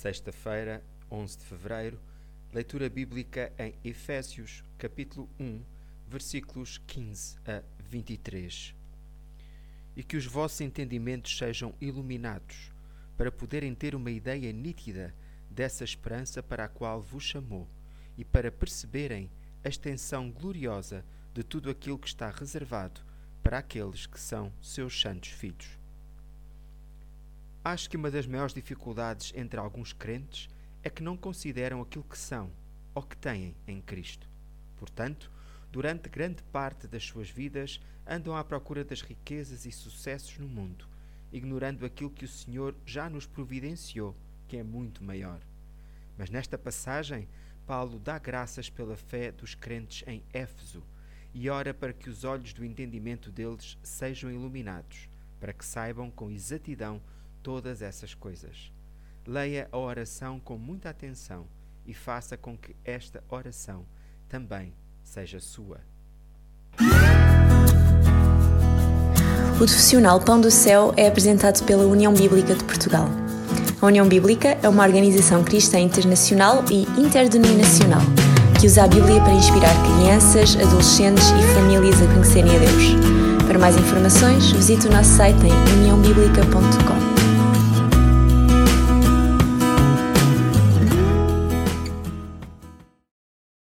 Sexta-feira, 11 de fevereiro, leitura bíblica em Efésios, capítulo 1, versículos 15 a 23. E que os vossos entendimentos sejam iluminados, para poderem ter uma ideia nítida dessa esperança para a qual vos chamou, e para perceberem a extensão gloriosa de tudo aquilo que está reservado para aqueles que são seus santos filhos Acho que uma das maiores dificuldades entre alguns crentes é que não consideram aquilo que são ou que têm em Cristo. Portanto, durante grande parte das suas vidas andam à procura das riquezas e sucessos no mundo, ignorando aquilo que o Senhor já nos providenciou, que é muito maior. Mas nesta passagem, Paulo dá graças pela fé dos crentes em Éfeso e ora para que os olhos do entendimento deles sejam iluminados, para que saibam com exatidão todas essas coisas. Leia a oração com muita atenção e faça com que esta oração também seja sua. O profissional Pão do Céu é apresentado pela União Bíblica de Portugal. A União Bíblica é uma organização cristã internacional e interdenominacional que usa a Bíblia para inspirar crianças, adolescentes e famílias a conhecerem a Deus. Para mais informações, visite o nosso site em uniãobíblica.com.